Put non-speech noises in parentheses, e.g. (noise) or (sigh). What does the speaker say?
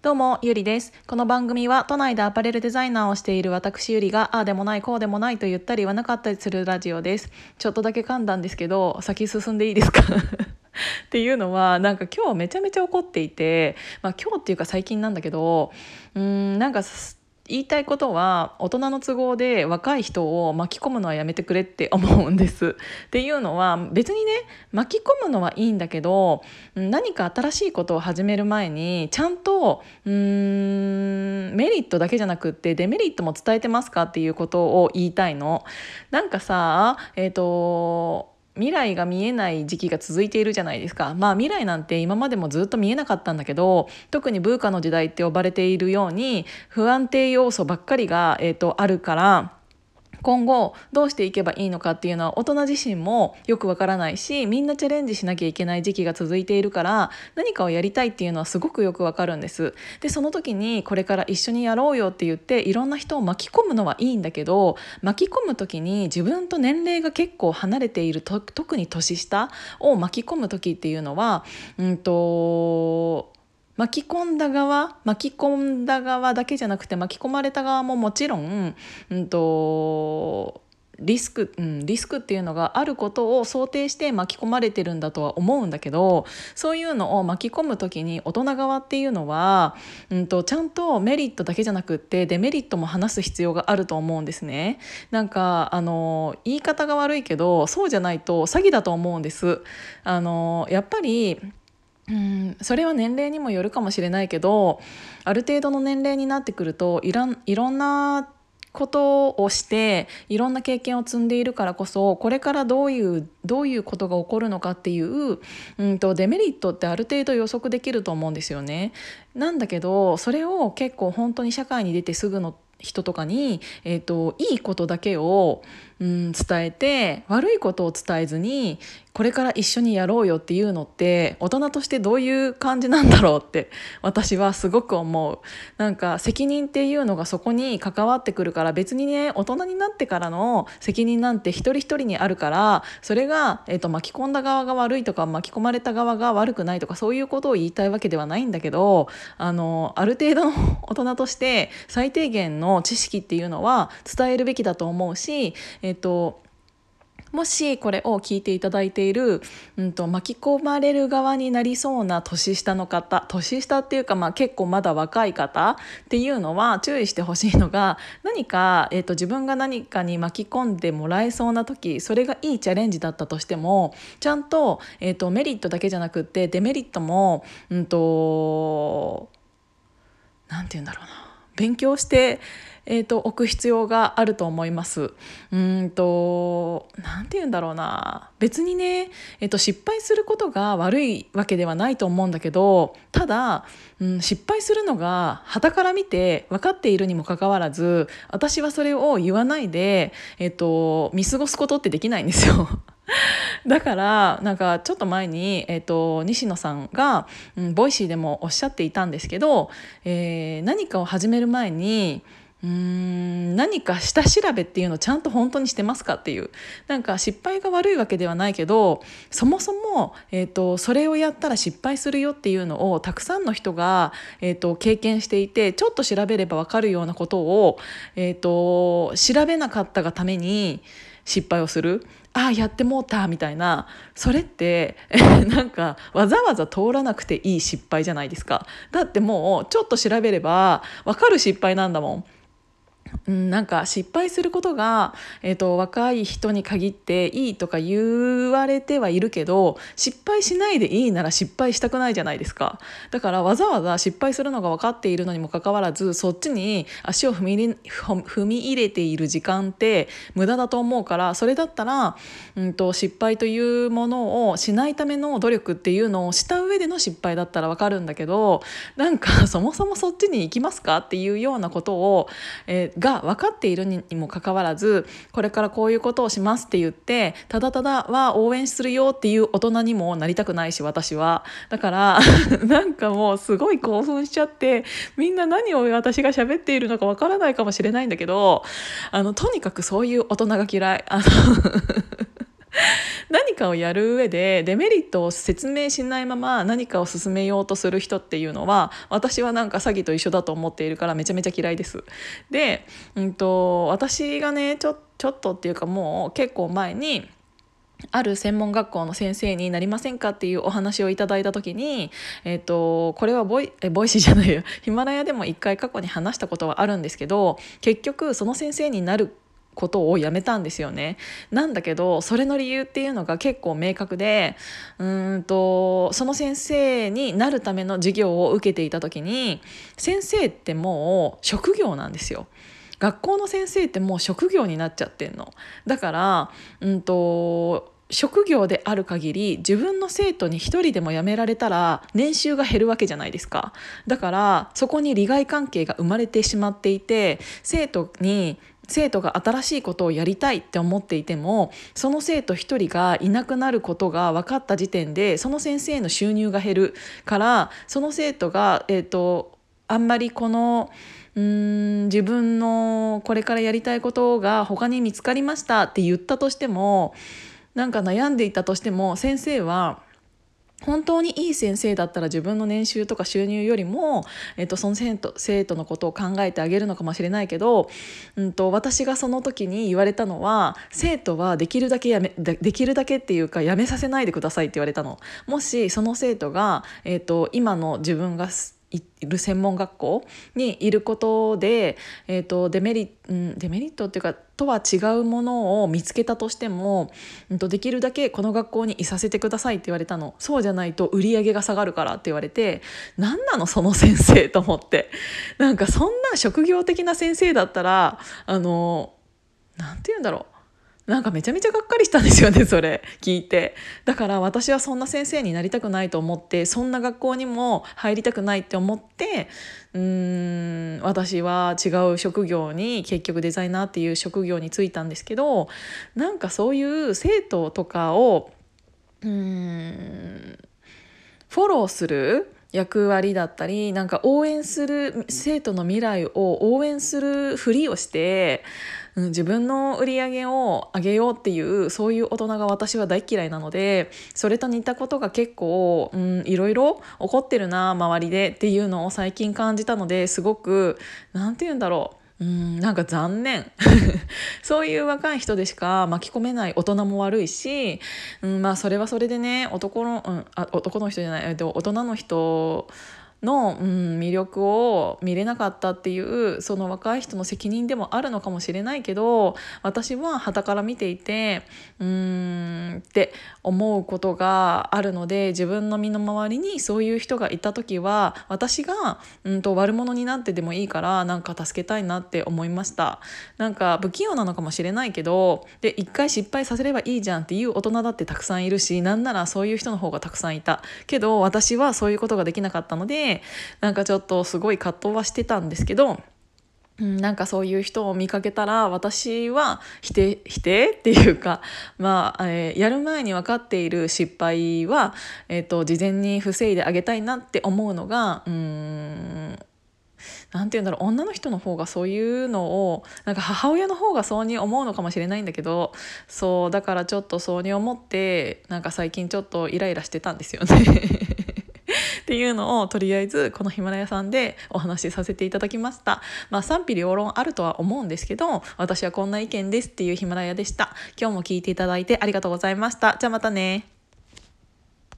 どうも、ゆりです。この番組は都内でアパレルデザイナーをしている私ゆりが、ああでもない、こうでもないと言ったり言わなかったりするラジオです。ちょっとだけ噛んだんですけど、先進んでいいですか？(laughs) っていうのは、なんか今日めちゃめちゃ怒っていて、まあ今日っていうか最近なんだけど、うーん、なんか言いたいことは大人の都合で若い人を巻き込むのはやめてくれって思うんです。っていうのは別にね巻き込むのはいいんだけど何か新しいことを始める前にちゃんとうーんメリットだけじゃなくってデメリットも伝えてますかっていうことを言いたいの。なんかさえっ、ー、と未来が見えない時期が続いているじゃないですか。まあ未来なんて今までもずっと見えなかったんだけど特にブーカの時代って呼ばれているように不安定要素ばっかりが、えーと、あるから。今後どうしていけばいいのかっていうのは大人自身もよくわからないしみんなチャレンジしなきゃいけない時期が続いているから何かをやりたいっていうのはすごくよくわかるんです。でその時にこれから一緒にやろうよって言っていろんな人を巻き込むのはいいんだけど巻き込む時に自分と年齢が結構離れている特に年下を巻き込む時っていうのはうんと巻き込んだ側巻き込んだ側だけじゃなくて巻き込まれた側ももちろん、うんと、リスク、うん、リスクっていうのがあることを想定して巻き込まれてるんだとは思うんだけどそういうのを巻き込む時に大人側っていうのは、うんと、ちゃんとメリットだけじゃなくってデメリットも話す必要があると思うんですね。なんかあの言い方が悪いけどそうじゃないと詐欺だと思うんです。あのやっぱりうんそれは年齢にもよるかもしれないけどある程度の年齢になってくるといらんいろんなことをしていろんな経験を積んでいるからこそこれからどういうどういうことが起こるのかっていううんとデメリットってある程度予測できると思うんですよね。なんだけどそれを結構本当に社会に出てすぐの人とかに、えーと、いいことだけを、うん、伝えて悪いことを伝えずにこれから一緒にやろうよっていうのって大人としてどういう感じなんだろうって私はすごく思う。なんか責任っていうのがそこに関わってくるから別にね大人になってからの責任なんて一人一人にあるからそれが、えーと、巻き込んだ側が悪いとか巻き込まれた側が悪くないとかそういうことを言いたいわけではないんだけどあのある程度の大人として最低限の知識っていうのは伝えるべきだと思うし、えっともしこれを聞いていただいている、うんと、巻き込まれる側になりそうな年下の方年下っていうか、まあ、結構まだ若い方っていうのは注意してほしいのが何か、えーと、自分が何かに巻き込んでもらえそうな時それがいいチャレンジだったとしてもちゃんと,、えーと、とメリットだけじゃなくってデメリットもうんと何て言うんだろうな勉強してえーと、置く必要があると思います。うんと何て言うんだろうな別にね、えーと、失敗することが悪いわけではないと思うんだけどただ、うん、失敗するのが傍から見て分かっているにもかかわらず私はそれを言わないで、えーと見過ごすことってできないんですよ。(laughs) だからなんかちょっと前に、えーと、西野さんが、うん、ボイシーでもおっしゃっていたんですけど、えー、何かを始める前にうーん何か下調べっていうのをちゃんと本当にしてますかっていう。なんか失敗が悪いわけではないけどそもそも、えーと、それをやったら失敗するよっていうのをたくさんの人が、えーと、経験していてちょっと調べれば分かるようなことを、えーと、調べなかったがために失敗をする。ああやってもうたみたいな。それって (laughs) なんかわざわざ通らなくていい失敗じゃないですか。だってもうちょっと調べれば分かる失敗なんだもん。うん、なんか失敗することが、えーと、若い人に限っていいとか言われてはいるけど失敗しないでいいなら失敗したくないじゃないですか。だからわざわざ失敗するのが分かっているのにもかかわらずそっちに足を踏み入れ踏み入れている時間って無駄だと思うからそれだったら、うんと、失敗というものをしないための努力っていうのをした上での失敗だったら分かるんだけどなんかそもそもそっちに行きますかっていうようなことを、えーが分かっているにもかかわらずこれからこういうことをしますって言ってただただは応援するよっていう大人にもなりたくないし私はだから (laughs) なんかもうすごい興奮しちゃってみんな何を私が喋っているのか分からないかもしれないんだけどあのとにかくそういう大人が嫌い。あの (laughs) 何かをやる上でデメリットを説明しないまま何かを進めようとする人っていうのは私はなんか詐欺と一緒だと思っているからめちゃめちゃ嫌いです。で、うんと、私がねちょちょっとっていうかもう結構前にある専門学校の先生になりませんかっていうお話をいただいた時に、えーと、これはボイえボイシーじゃないよヒマラヤでも一回過去に話したことはあるんですけど結局その先生になることをやめたんですよね。なんだけどそれの理由っていうのが結構明確でうんとその先生になるための授業を受けていた時に先生ってもう職業なんですよ。学校の先生ってもう職業になっちゃってんの。だからうんと職業である限り自分の生徒に一人でも辞められたら年収が減るわけじゃないですかだからそこに利害関係が生まれてしまっていて生徒に生徒が新しいことをやりたいって思っていてもその生徒一人がいなくなることが分かった時点でその先生の収入が減るからその生徒が、えーと、あんまりこのうん自分のこれからやりたいことが他に見つかりましたって言ったとしてもなんか悩んでいたとしても先生は本当にいい先生だったら自分の年収とか収入よりも、えっと、その生徒生徒のことを考えてあげるのかもしれないけど、うんと、私がその時に言われたのは生徒はできるだけやめできるだけっていうかやめさせないでくださいって言われたの。もしその生徒が、えっと、今の自分がいる専門学校にいることで、えーと、デメリ、デメリットっていうかとは違うものを見つけたとしても、うん、とできるだけこの学校にいさせてくださいって言われたの。そうじゃないと売り上げが下がるからって言われて何なのその先生と思って。なんかそんな職業的な先生だったらあの何て言うんだろう。なんかめちゃめちゃがっかりしたんですよねそれ。聞いて。だから私はそんな先生になりたくないと思ってそんな学校にも入りたくないって思ってうーん私は違う職業に結局デザイナーっていう職業に就いたんですけどなんかそういう生徒とかをうーんフォローする役割だったりなんか応援する生徒の未来を応援するふりをしてうん、自分の売り上げを上げようっていうそういう大人が私は大嫌いなのでそれと似たことが結構、うん、いろいろ起こってるな周りでっていうのを最近感じたのですごく何て言うんだろう。うんなんか残念。(laughs) そういう若い人でしか巻き込めない大人も悪いし、うん、まあそれはそれでね男の、うん、あ男の人じゃない、大人の人の、うん、魅力を見れなかったっていうその若い人の責任でもあるのかもしれないけど私は傍から見ていてうんって思うことがあるので自分の身の回りにそういう人がいた時は私が、うんと、悪者になってでもいいからなんか助けたいなって思いました。なんか不器用なのかもしれないけどで一回失敗させればいいじゃんっていう大人だってたくさんいるしなんならそういう人の方がたくさんいた。けど私はそういうことができなかったのでなんかちょっとすごい葛藤はしてたんですけど、なんかそういう人を見かけたら私は否定否定っていうか、(laughs) まあえー、やる前に分かっている失敗は、えーと、事前に防いであげたいなって思うのがうんなんて言うんだろう女の人の方がそういうのをなんか母親の方がそうに思うのかもしれないんだけどそうだからちょっとそうに思ってなんか最近ちょっとイライラしてたんですよね。っていうのをとりあえずこのヒマラヤさんでお話しさせていただきました。まあ賛否両論あるとは思うんですけど私はこんな意見ですっていうヒマラヤでした。今日も聞いていただいてありがとうございました。じゃあまたね。